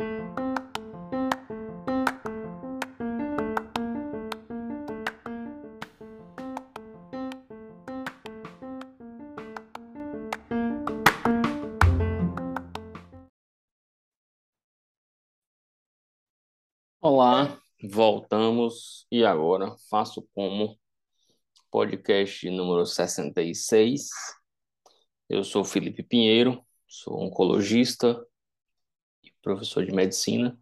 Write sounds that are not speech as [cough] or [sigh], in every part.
Olá, voltamos e agora faço como podcast número 66. Eu sou Felipe Pinheiro, sou oncologista professor de medicina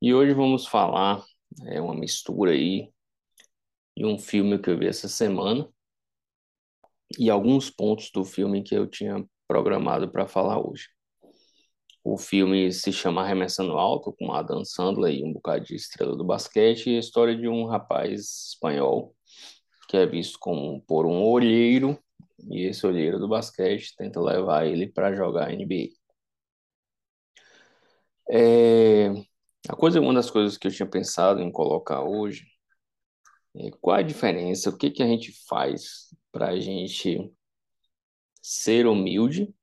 e hoje vamos falar é uma mistura aí de um filme que eu vi essa semana e alguns pontos do filme que eu tinha programado para falar hoje. O filme se chama Arremessando Alto, com Adam Sandler e um bocado de estrela do basquete, e a história de um rapaz espanhol que é visto como por um olheiro, e esse olheiro do basquete tenta levar ele para jogar NBA. É, a coisa, uma das coisas que eu tinha pensado em colocar hoje é qual a diferença, o que que a gente faz para a gente ser humilde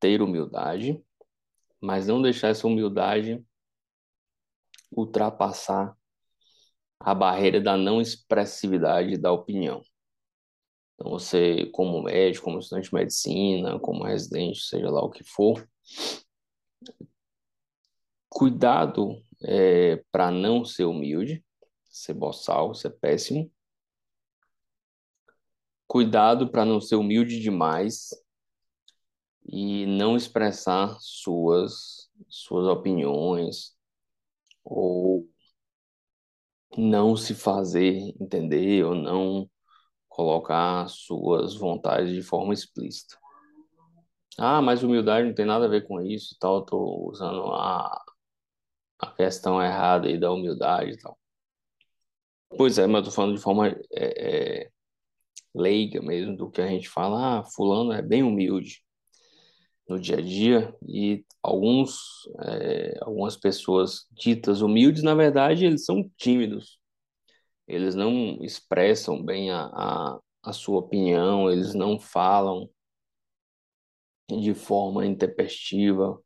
ter humildade, mas não deixar essa humildade ultrapassar a barreira da não expressividade da opinião. Então, você, como médico, como estudante de medicina, como residente, seja lá o que for, cuidado é, para não ser humilde, ser boçal, ser péssimo. Cuidado para não ser humilde demais e não expressar suas, suas opiniões ou não se fazer entender ou não colocar suas vontades de forma explícita. Ah, mas humildade não tem nada a ver com isso tal, tô usando a, a questão errada aí da humildade e tal. Pois é, mas eu tô falando de forma é, é, leiga mesmo, do que a gente fala, ah, fulano é bem humilde no dia a dia e alguns é, algumas pessoas ditas humildes na verdade eles são tímidos eles não expressam bem a, a, a sua opinião eles não falam de forma intempestiva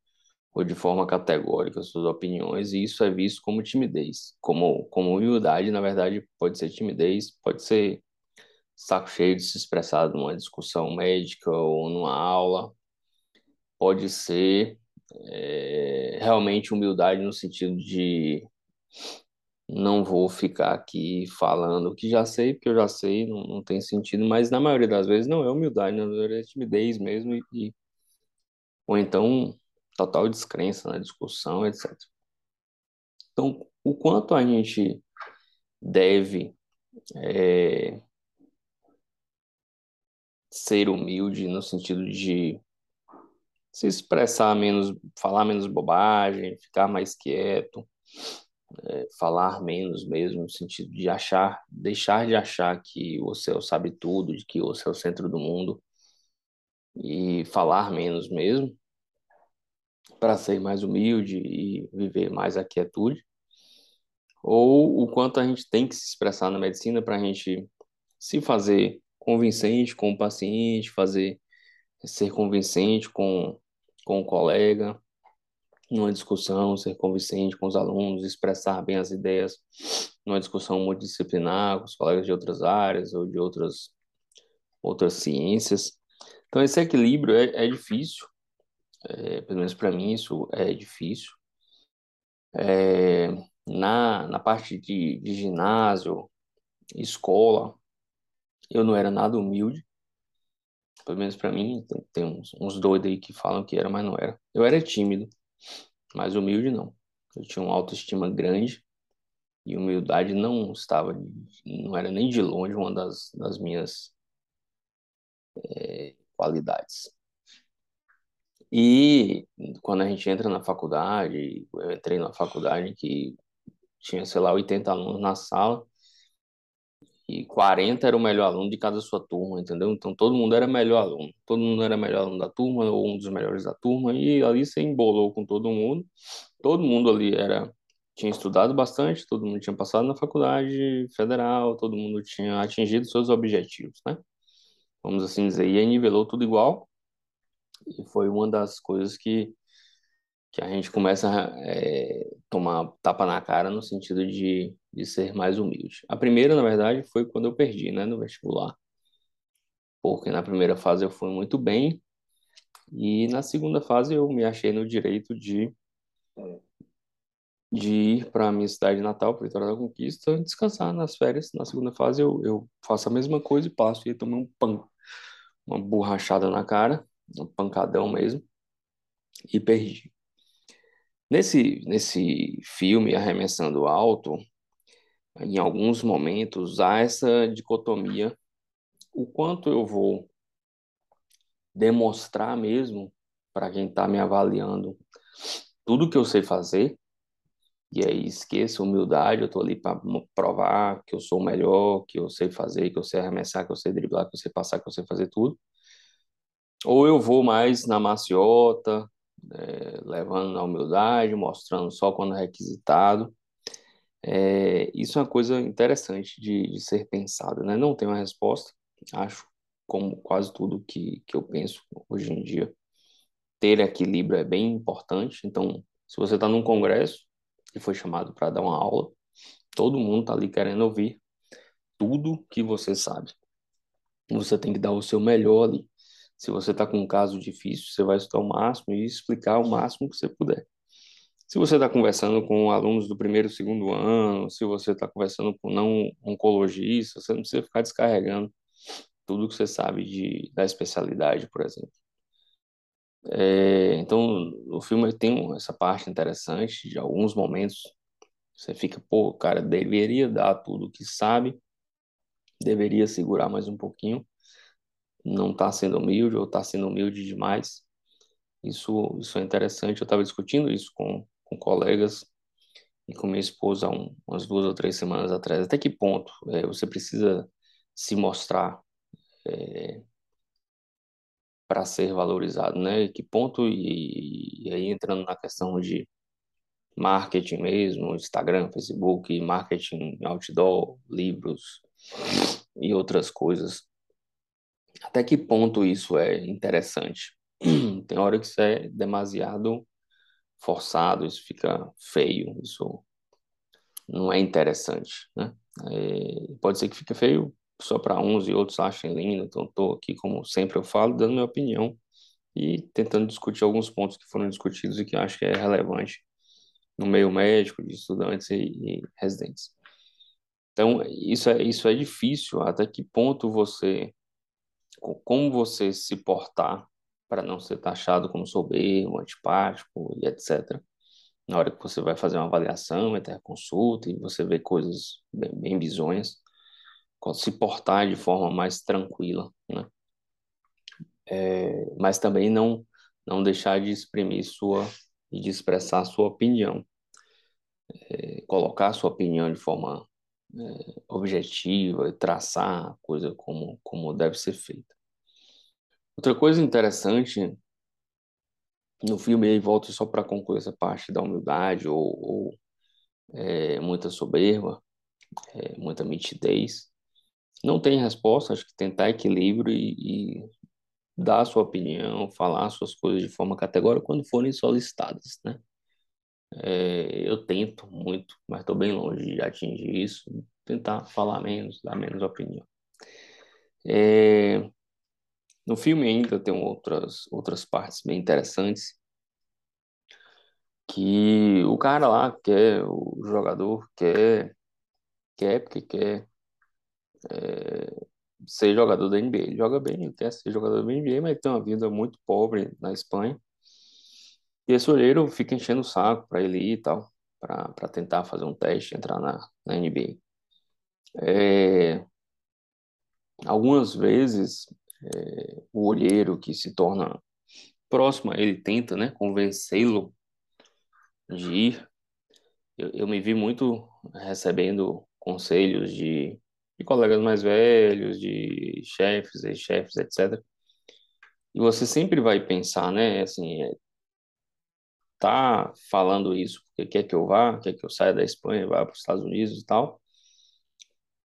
ou de forma categórica suas opiniões e isso é visto como timidez. Como como humildade na verdade pode ser timidez pode ser saco cheio de se expressar numa discussão médica ou numa aula. Pode ser é, realmente humildade no sentido de não vou ficar aqui falando o que já sei, porque eu já sei, não, não tem sentido, mas na maioria das vezes não é humildade, na maioria é timidez mesmo, e, e, ou então total descrença na discussão, etc. Então, o quanto a gente deve é, ser humilde no sentido de se expressar menos, falar menos bobagem, ficar mais quieto, é, falar menos mesmo, no sentido de achar, deixar de achar que você sabe tudo, de que você é o centro do mundo, e falar menos mesmo, para ser mais humilde e viver mais a quietude, ou o quanto a gente tem que se expressar na medicina para a gente se fazer convincente com o paciente, fazer ser convincente com, com o colega, numa discussão, ser convincente com os alunos, expressar bem as ideias numa discussão multidisciplinar com os colegas de outras áreas ou de outras, outras ciências. Então, esse equilíbrio é, é difícil, é, pelo menos para mim isso é difícil. É, na, na parte de, de ginásio, escola, eu não era nada humilde, pelo menos para mim, tem, tem uns, uns doidos aí que falam que era, mas não era. Eu era tímido, mas humilde não. Eu tinha uma autoestima grande e humildade não estava, não era nem de longe uma das, das minhas é, qualidades. E quando a gente entra na faculdade, eu entrei na faculdade que tinha, sei lá, 80 alunos na sala, e 40 era o melhor aluno de cada sua turma, entendeu? Então todo mundo era melhor aluno, todo mundo era melhor aluno da turma, ou um dos melhores da turma, e ali você embolou com todo mundo. Todo mundo ali era tinha estudado bastante, todo mundo tinha passado na faculdade federal, todo mundo tinha atingido seus objetivos, né? Vamos assim dizer, e aí nivelou tudo igual, e foi uma das coisas que que a gente começa a é, tomar tapa na cara no sentido de, de ser mais humilde. A primeira, na verdade, foi quando eu perdi, né, no vestibular. Porque na primeira fase eu fui muito bem e na segunda fase eu me achei no direito de de ir para a minha cidade natal, para Vitória da Conquista, descansar nas férias. Na segunda fase eu, eu faço a mesma coisa e passo e tomo um pan, uma borrachada na cara, um pancadão mesmo, e perdi. Nesse, nesse filme, Arremessando Alto, em alguns momentos há essa dicotomia, o quanto eu vou demonstrar mesmo para quem está me avaliando tudo que eu sei fazer, e aí esqueça humildade, eu estou ali para provar que eu sou o melhor, que eu sei fazer, que eu sei arremessar, que eu sei driblar, que eu sei passar, que eu sei fazer tudo. Ou eu vou mais na maciota, é, levando na humildade, mostrando só quando requisitado. É, isso é uma coisa interessante de, de ser pensado, né? Não tenho uma resposta, acho, como quase tudo que, que eu penso hoje em dia, ter equilíbrio é bem importante. Então, se você está num congresso e foi chamado para dar uma aula, todo mundo está ali querendo ouvir tudo que você sabe. Você tem que dar o seu melhor ali. Se você está com um caso difícil, você vai estudar o máximo e explicar o máximo que você puder. Se você está conversando com alunos do primeiro segundo ano, se você está conversando com não oncologista, você não precisa ficar descarregando tudo que você sabe de, da especialidade, por exemplo. É, então, o filme tem essa parte interessante de alguns momentos. Você fica, pô, cara, deveria dar tudo que sabe, deveria segurar mais um pouquinho não está sendo humilde ou está sendo humilde demais. Isso, isso é interessante. Eu estava discutindo isso com, com colegas e com minha esposa há um, umas duas ou três semanas atrás. Até que ponto é, você precisa se mostrar é, para ser valorizado, né? E que ponto, e, e aí entrando na questão de marketing mesmo, Instagram, Facebook, marketing outdoor, livros e outras coisas até que ponto isso é interessante? [clears throat] Tem hora que isso é demasiado forçado, isso fica feio, isso não é interessante, né? É, pode ser que fique feio só para uns e outros achem lindo, então estou aqui, como sempre eu falo, dando minha opinião e tentando discutir alguns pontos que foram discutidos e que acho que é relevante no meio médico, de estudantes e, e residentes. Então, isso é, isso é difícil, até que ponto você como você se portar para não ser taxado como soberbo, antipático e etc. Na hora que você vai fazer uma avaliação, interconsulta e você vê coisas bem, bem bizonhas, se portar de forma mais tranquila, né? É, mas também não não deixar de exprimir sua e de expressar sua opinião, é, colocar a sua opinião de forma é, objetiva e traçar a coisa como, como deve ser feita. Outra coisa interessante no filme, aí volto só para concluir essa parte da humildade ou, ou é, muita soberba, é, muita mitidez. Não tem resposta, acho que tentar equilíbrio e, e dar a sua opinião, falar suas coisas de forma categórica quando forem solicitadas, né? É, eu tento muito, mas estou bem longe de atingir isso. Tentar falar menos, dar menos opinião. É, no filme ainda tem outras, outras partes bem interessantes. Que o cara lá quer, o jogador quer, quer porque quer é, ser jogador da NBA. Ele joga bem, ele quer ser jogador da NBA, mas tem uma vida muito pobre na Espanha. E esse olheiro fica enchendo o saco para ele ir e tal, para tentar fazer um teste, entrar na, na NBA. É, algumas vezes, é, o olheiro que se torna próximo, ele tenta né, convencê-lo de ir. Eu, eu me vi muito recebendo conselhos de, de colegas mais velhos, de chefes, ex-chefes, etc. E você sempre vai pensar, né, assim, é, tá falando isso porque quer que eu vá, quer que eu saia da Espanha, vá para os Estados Unidos e tal,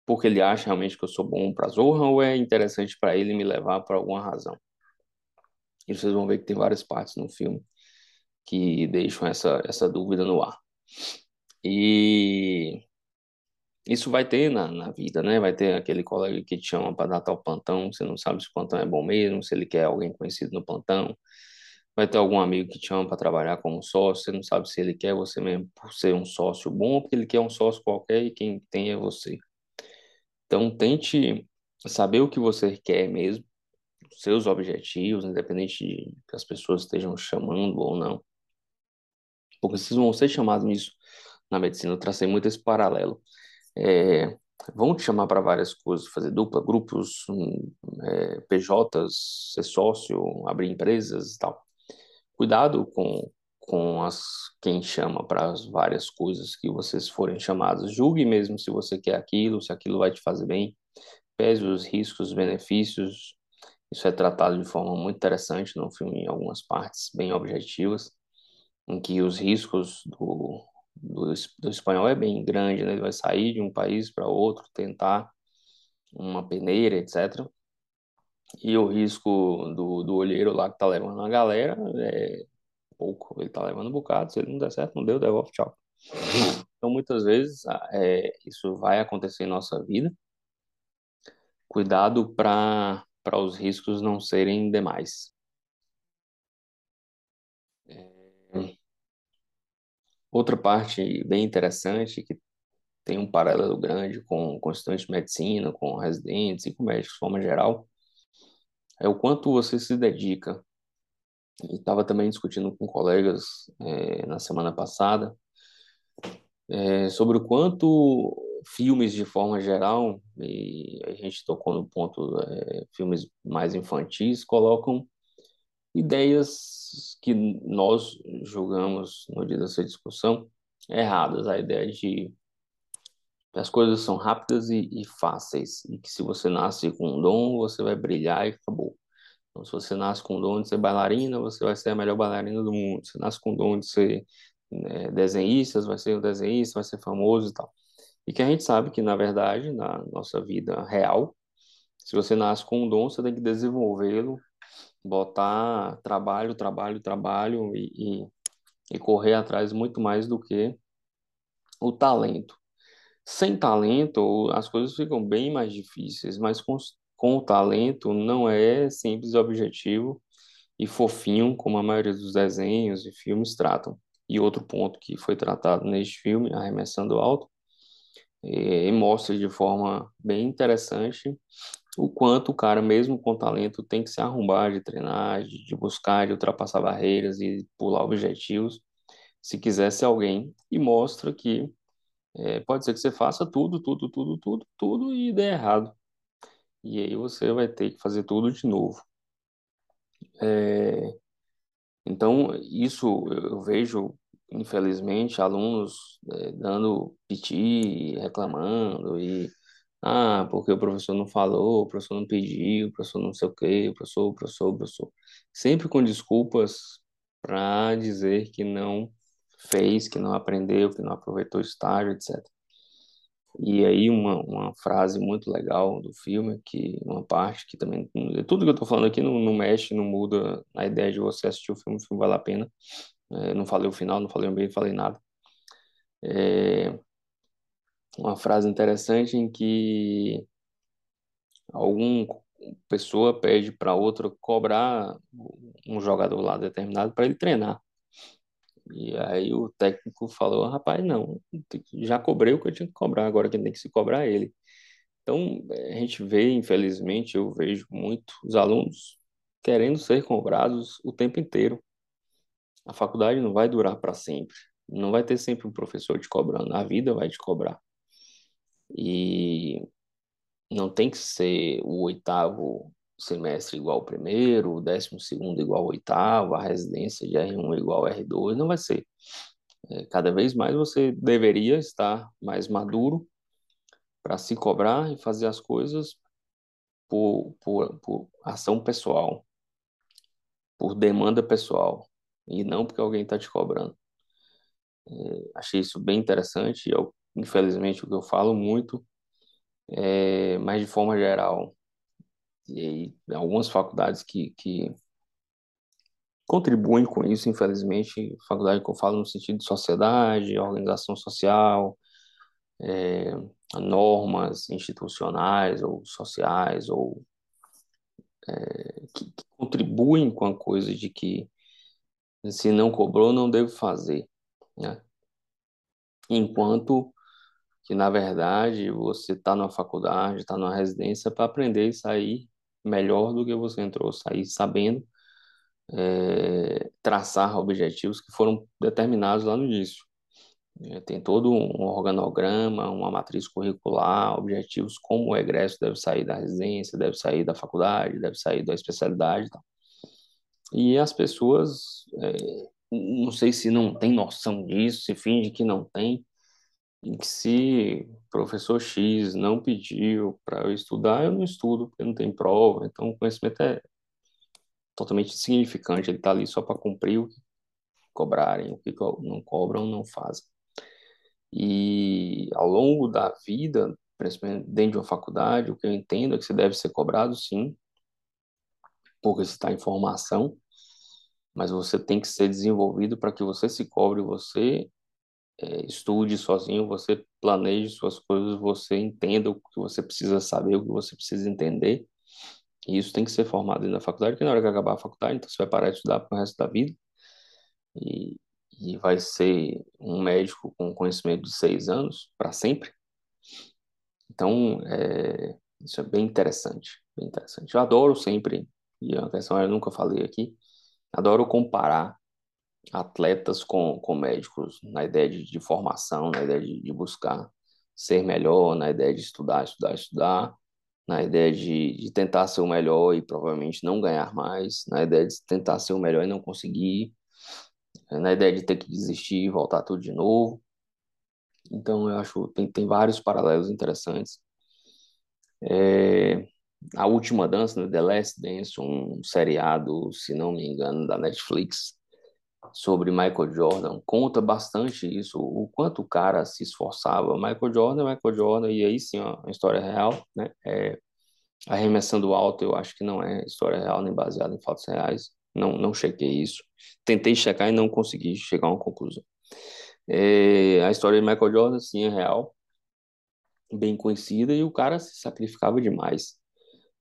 porque ele acha realmente que eu sou bom para Zorra ou é interessante para ele me levar por alguma razão. E vocês vão ver que tem várias partes no filme que deixam essa, essa dúvida no ar. E isso vai ter na, na vida, né? Vai ter aquele colega que te chama para dar tal plantão, você não sabe se o plantão é bom mesmo, se ele quer alguém conhecido no plantão. Vai ter algum amigo que te chama para trabalhar como sócio, você não sabe se ele quer você mesmo por ser um sócio bom ou porque ele quer um sócio qualquer e quem tem é você. Então, tente saber o que você quer mesmo, seus objetivos, independente de que as pessoas estejam chamando ou não. Porque vocês vão ser chamados nisso na medicina. Eu tracei muito esse paralelo. É, vão te chamar para várias coisas, fazer dupla, grupos, um, é, PJs, ser sócio, abrir empresas e tal. Cuidado com, com as, quem chama para as várias coisas que vocês forem chamados. Julgue mesmo se você quer aquilo, se aquilo vai te fazer bem. Pese os riscos, os benefícios. Isso é tratado de forma muito interessante no filme, em algumas partes bem objetivas, em que os riscos do, do, do espanhol é bem grande, né? Ele vai sair de um país para outro, tentar uma peneira, etc. E o risco do, do olheiro lá que tá levando a galera é pouco. Ele tá levando um bocado, se ele não der certo, não deu, devolve, tchau. Então, muitas vezes, é, isso vai acontecer em nossa vida. Cuidado para os riscos não serem demais. É... Outra parte bem interessante, que tem um paralelo grande com, estudantes de medicina, com residentes e com médicos de forma geral, é o quanto você se dedica. Estava também discutindo com colegas é, na semana passada é, sobre o quanto filmes de forma geral, e a gente tocou no ponto, é, filmes mais infantis, colocam ideias que nós julgamos no dia dessa discussão erradas. A ideia de as coisas são rápidas e, e, fáceis, e que se você nasce com um dom, você vai brilhar e acabou. Então, se você nasce com um dom de ser bailarina, você vai ser a melhor bailarina do mundo. Se nasce com um dom de ser né, desenhista, vai ser um desenhista, vai ser famoso e tal. E que a gente sabe que, na verdade, na nossa vida real, se você nasce com um dom, você tem que desenvolvê-lo, botar trabalho, trabalho, trabalho e, e, e correr atrás muito mais do que o talento. Sem talento, as coisas ficam bem mais difíceis, mas com, com o talento não é simples objetivo e fofinho, como a maioria dos desenhos e filmes tratam. E outro ponto que foi tratado neste filme, Arremessando Alto, e mostra de forma bem interessante o quanto o cara, mesmo com talento, tem que se arrumar de treinar, de, de buscar, de ultrapassar barreiras e pular objetivos, se quiser ser alguém, e mostra que é, pode ser que você faça tudo, tudo, tudo, tudo, tudo e dê errado. E aí você vai ter que fazer tudo de novo. É, então, isso eu vejo infelizmente, alunos é, dando piti, reclamando e ah, porque o professor não falou, o professor não pediu, o professor não sei o quê, o professor, o professor, o professor. Sempre com desculpas para dizer que não fez, que não aprendeu, que não aproveitou o estágio, etc. E aí uma, uma frase muito legal do filme, que uma parte que também... Tudo que eu estou falando aqui não, não mexe, não muda a ideia de você assistir o filme, o filme vale a pena. É, não falei o final, não falei o meio, não falei nada. É uma frase interessante em que alguma pessoa pede para outra cobrar um jogador lá determinado para ele treinar. E aí o técnico falou, rapaz, não, já cobrei o que eu tinha que cobrar, agora quem tem que se cobrar é ele. Então, a gente vê, infelizmente, eu vejo muito os alunos querendo ser cobrados o tempo inteiro a faculdade não vai durar para sempre. Não vai ter sempre um professor te cobrando. A vida vai te cobrar. E não tem que ser o oitavo semestre igual ao primeiro, o décimo segundo igual ao oitavo, a residência de R1 igual ao R2. Não vai ser. É, cada vez mais você deveria estar mais maduro para se cobrar e fazer as coisas por, por, por ação pessoal, por demanda pessoal e não porque alguém está te cobrando. É, achei isso bem interessante, eu, infelizmente o que eu falo muito, é, mas de forma geral, e algumas faculdades que, que contribuem com isso, infelizmente. Faculdade que eu falo no sentido de sociedade, organização social, é, normas institucionais ou sociais, ou é, que, que contribuem com a coisa de que se não cobrou, não devo fazer, né? Enquanto que, na verdade, você está numa faculdade, está numa residência para aprender e sair melhor do que você entrou, sair sabendo é, traçar objetivos que foram determinados lá no início. É, tem todo um organograma, uma matriz curricular, objetivos como o egresso deve sair da residência, deve sair da faculdade, deve sair da especialidade tal. E as pessoas, é, não sei se não tem noção disso, se finge que não tem, e que se professor X não pediu para eu estudar, eu não estudo, porque não tem prova, então o conhecimento é totalmente insignificante, ele está ali só para cumprir o que cobrarem, o que não cobram, não fazem. E ao longo da vida, principalmente dentro de uma faculdade, o que eu entendo é que você deve ser cobrado, sim, porque você está em formação, mas você tem que ser desenvolvido para que você se cobre, você é, estude sozinho, você planeje suas coisas, você entenda o que você precisa saber, o que você precisa entender. E isso tem que ser formado na faculdade, porque na hora que acabar a faculdade, então você vai parar de estudar para o resto da vida. E, e vai ser um médico com conhecimento de seis anos para sempre. Então, é, isso é bem interessante, bem interessante. Eu adoro sempre, e uma questão eu nunca falei aqui, adoro comparar atletas com, com médicos na ideia de, de formação, na ideia de, de buscar ser melhor, na ideia de estudar, estudar, estudar, na ideia de, de tentar ser o melhor e provavelmente não ganhar mais, na ideia de tentar ser o melhor e não conseguir, na ideia de ter que desistir e voltar tudo de novo. Então, eu acho tem, tem vários paralelos interessantes. É, a Última Dança, né, The Last Dance, um seriado, se não me engano, da Netflix, sobre Michael Jordan, conta bastante isso, o quanto o cara se esforçava. Michael Jordan, Michael Jordan, e aí sim, ó, uma história real, né? É, arremessando alto, eu acho que não é história real nem baseada em fatos reais. Não, não chequei isso. Tentei checar e não consegui chegar a uma conclusão. É, a história de Michael Jordan, sim, é real, bem conhecida, e o cara se sacrificava demais.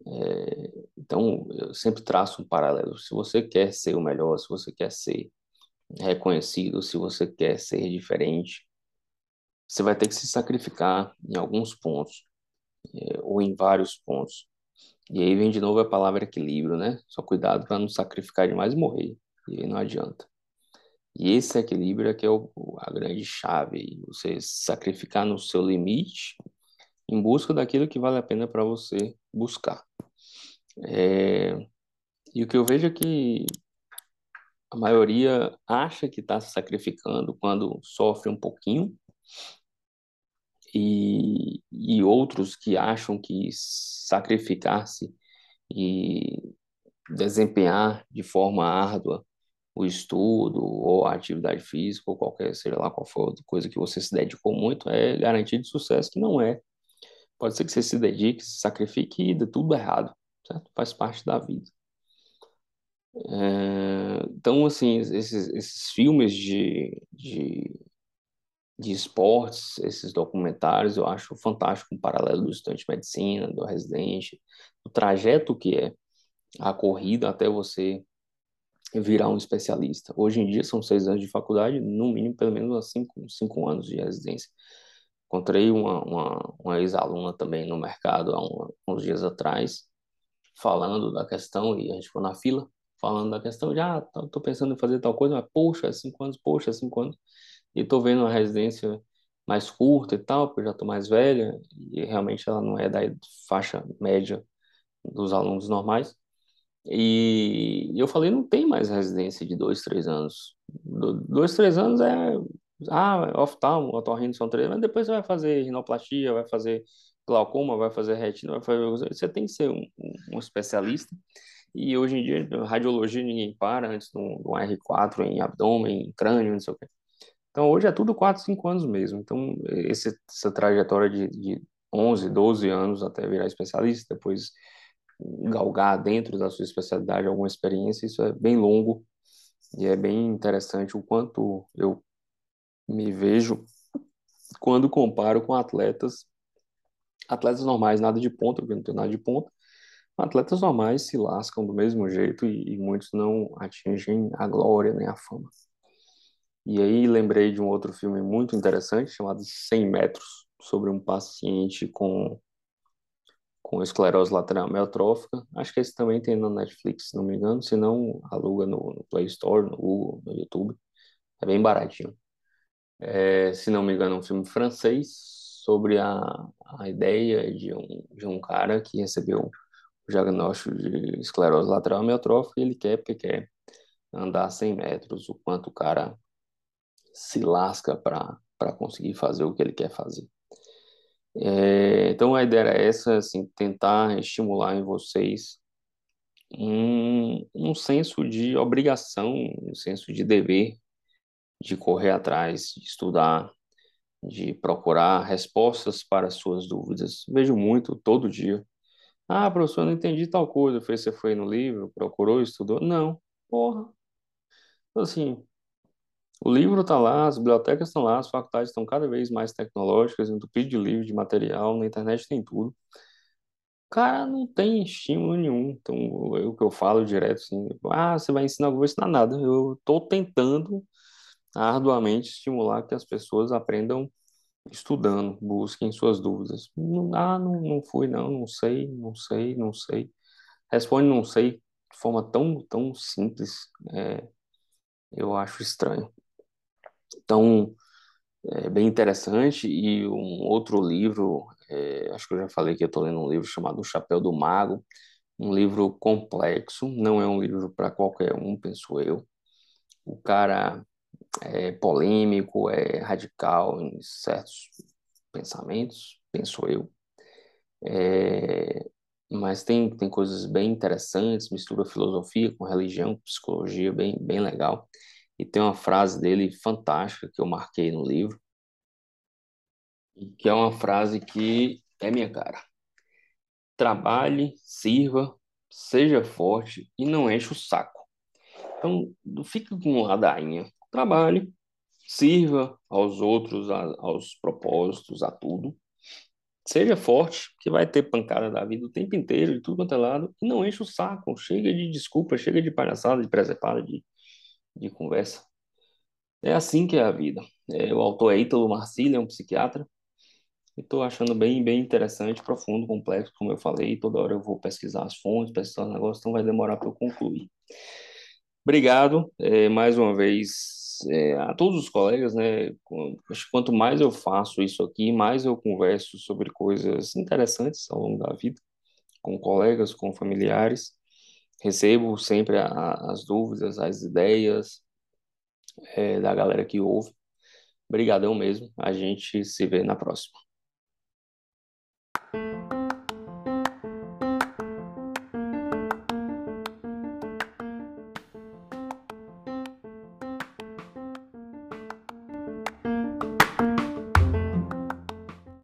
É, então, eu sempre traço um paralelo. Se você quer ser o melhor, se você quer ser reconhecido, se você quer ser diferente, você vai ter que se sacrificar em alguns pontos, é, ou em vários pontos. E aí vem de novo a palavra equilíbrio, né? Só cuidado para não sacrificar demais e morrer. E aí não adianta. E esse equilíbrio é que é o, a grande chave. Você sacrificar no seu limite em busca daquilo que vale a pena para você buscar. É... E o que eu vejo é que a maioria acha que está se sacrificando quando sofre um pouquinho, e, e outros que acham que sacrificar-se e desempenhar de forma árdua o estudo ou a atividade física ou qualquer, seja lá qual for coisa que você se dedicou muito, é garantia de sucesso, que não é. Pode ser que você se dedique, se sacrifique e dê tudo errado, certo? Faz parte da vida. É, então, assim, esses, esses filmes de, de, de esportes, esses documentários, eu acho fantástico um paralelo do estudante de medicina, do residente, o trajeto que é a corrida até você virar um especialista. Hoje em dia são seis anos de faculdade, no mínimo pelo menos cinco, cinco anos de residência. Encontrei uma, uma, uma ex-aluna também no mercado há um, uns dias atrás, falando da questão, e a gente ficou na fila, falando da questão de, ah, tô, tô pensando em fazer tal coisa, mas poxa, é cinco anos, poxa, é cinco anos, e tô vendo uma residência mais curta e tal, porque eu já tô mais velha, e realmente ela não é da faixa média dos alunos normais, e eu falei, não tem mais residência de dois, três anos. Dois, três anos é, ah, oftalmo, otorrino são três, mas depois você vai fazer rinoplastia, vai fazer glaucoma, vai fazer retina, vai fazer... Você tem que ser um, um especialista. E hoje em dia, radiologia ninguém para antes de um, R4 em abdômen, em crânio, não sei o quê. Então, hoje é tudo 4, 5 anos mesmo. Então, esse, essa trajetória de, de 11, 12 anos até virar especialista, depois galgar dentro da sua especialidade alguma experiência, isso é bem longo E é bem interessante o quanto eu me vejo quando comparo com atletas, atletas normais, nada de ponta, porque não tem nada de ponta. Atletas normais se lascam do mesmo jeito e, e muitos não atingem a glória nem a fama. E aí lembrei de um outro filme muito interessante chamado 100 metros, sobre um paciente com com esclerose lateral amiotrófica. Acho que esse também tem na Netflix, se não me engano, se não aluga no, no Play Store, no Google, no YouTube. É bem baratinho. É, se não me engano, é um filme francês sobre a, a ideia de um, de um cara que recebeu o diagnóstico de esclerose lateral amiotrófica ele quer, porque quer andar 100 metros, o quanto o cara se lasca para conseguir fazer o que ele quer fazer. É, então a ideia era essa, assim, tentar estimular em vocês um, um senso de obrigação, um senso de dever, de correr atrás, de estudar, de procurar respostas para suas dúvidas. Vejo muito todo dia. Ah, professor, não entendi tal coisa. Você foi no livro, procurou, estudou? Não, porra. Então, assim, o livro está lá, as bibliotecas estão lá, as faculdades estão cada vez mais tecnológicas, entupido de livro, de material, na internet tem tudo. Cara, não tem estímulo nenhum. Então, o que eu falo direto assim, ah, você vai ensinar, eu vou ensinar nada. Eu estou tentando arduamente estimular que as pessoas aprendam estudando, busquem suas dúvidas. ah, não, não fui, não, não sei, não sei, não sei. Responde não sei de forma tão, tão simples. É, eu acho estranho. Então, é bem interessante. E um outro livro, é, acho que eu já falei que eu estou lendo um livro chamado O Chapéu do Mago, um livro complexo, não é um livro para qualquer um, penso eu. O cara é polêmico, é radical em certos pensamentos, penso eu. É, mas tem, tem coisas bem interessantes, mistura filosofia com religião, psicologia, bem, bem legal. E tem uma frase dele fantástica que eu marquei no livro, que é uma frase que é minha cara. Trabalhe, sirva, seja forte e não enche o saco. Então, não fique com ladainha. Trabalhe, sirva aos outros, aos propósitos, a tudo. Seja forte, que vai ter pancada da vida o tempo inteiro, de tudo quanto é lado, e não enche o saco. Chega de desculpa, chega de palhaçada, de presepada, de de conversa. É assim que é a vida. É, o autor é Ítalo Marcílio, é um psiquiatra. Estou achando bem, bem interessante, profundo, complexo, como eu falei. Toda hora eu vou pesquisar as fontes, pesquisar os negócios, então vai demorar para eu concluir. Obrigado é, mais uma vez é, a todos os colegas, né? Quanto mais eu faço isso aqui, mais eu converso sobre coisas interessantes ao longo da vida, com colegas, com familiares. Recebo sempre a, as dúvidas, as ideias é, da galera que ouve. Obrigadão mesmo. A gente se vê na próxima.